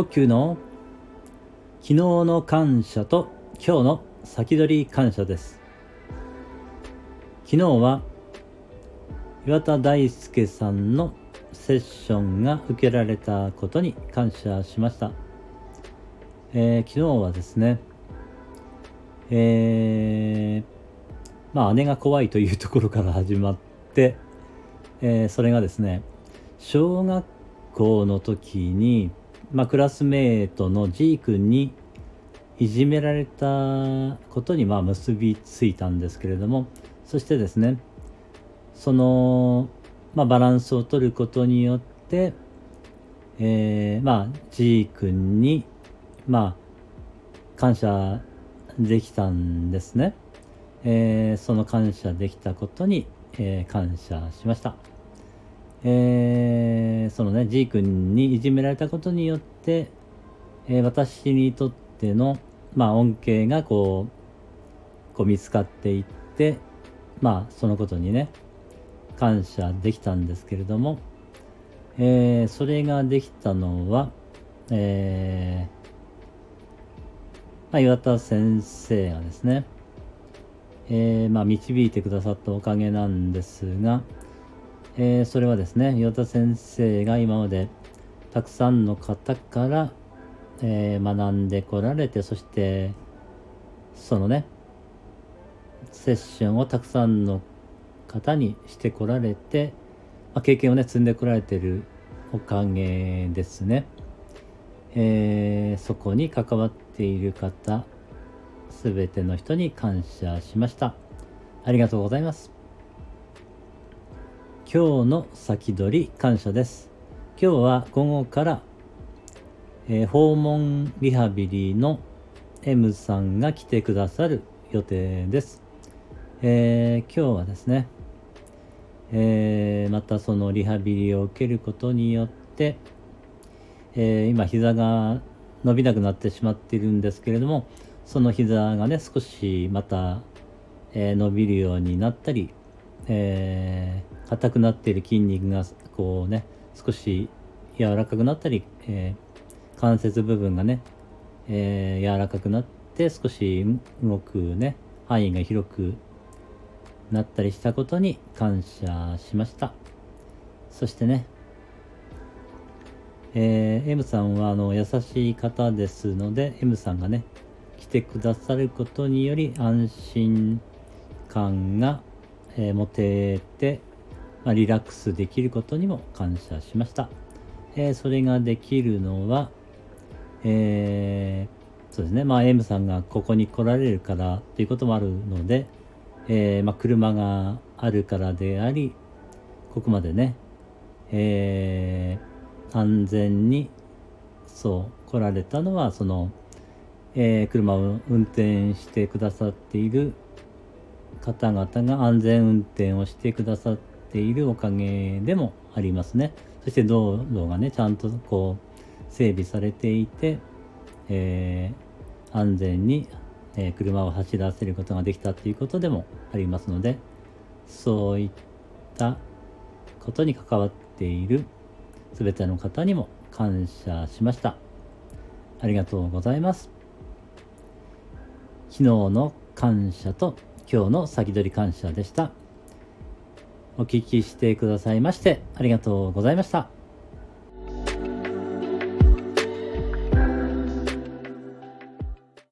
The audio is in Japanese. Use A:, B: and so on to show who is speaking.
A: 呼吸の昨日の感謝と今日の先取り感謝です。昨日は岩田大輔さんのセッションが受けられたことに感謝しました、えー、昨日はですねえー、まあ姉が怖いというところから始まって、えー、それがですね小学校の時に、まあ、クラスメートの G 君にいじめられたことにまあ結びついたんですけれどもそしてですねその、まあ、バランスを取ることによって、えー、まあ G 君にまあ感謝できたんですね、えー、その感謝できたことに、えー、感謝しました。えー、そのね G 君にいじめられたことによって、えー、私にとっての、まあ、恩恵がこうこう見つかっていってまあそのことにね感謝できたんですけれども、えー、それができたのは、えまあ、岩田先生がですね、えまあ、導いてくださったおかげなんですが、えー、それはですね岩田先生が今までたくさんの方から、えー、学んでこられてそしてそのねセッションをたくさんの方にしてこられて、まあ、経験をね積んでこられてるおかげですね、えー、そこに関わっている方すべての人に感謝しました。ありがとうございます。今日の先取り感謝です。今日は午後から、えー、訪問リハビリの M さんが来てくださる予定です。えー、今日はですね、えー、またそのリハビリを受けることによって、え今膝が伸びなくなってしまっているんですけれどもその膝がね少しまた、え伸びるようになったり、えー硬くなっている筋肉がこうね少し柔らかくなったり、えー、関節部分がね、えー、柔らかくなって少し動くね範囲が広くなったりしたことに感謝しました。そしてねえー、M さんはあの優しい方ですので M さんがね来てくださることにより安心感が、えー、持ててまあ、リラックスできることにも感謝しました。えー、それができるのは、えー、そうですね、まあ、M さんがここに来られるからということもあるので、えー、まあ、車があるからであり、ここまでね、え安全にそう来られたのは、その、え車を運転してくださっている方々が安全運転をしてくださっているおかげでもありますね。そして道路がね、ちゃんとこう整備されていて、えー、安全に、え、車を走らせることができたということでもありますので、そういったことに関わっている全ての方にも感謝しました。ありがとうございます。昨日の感謝と今日の先取り感謝でした。お聞きしてくださいましてありがとうございました。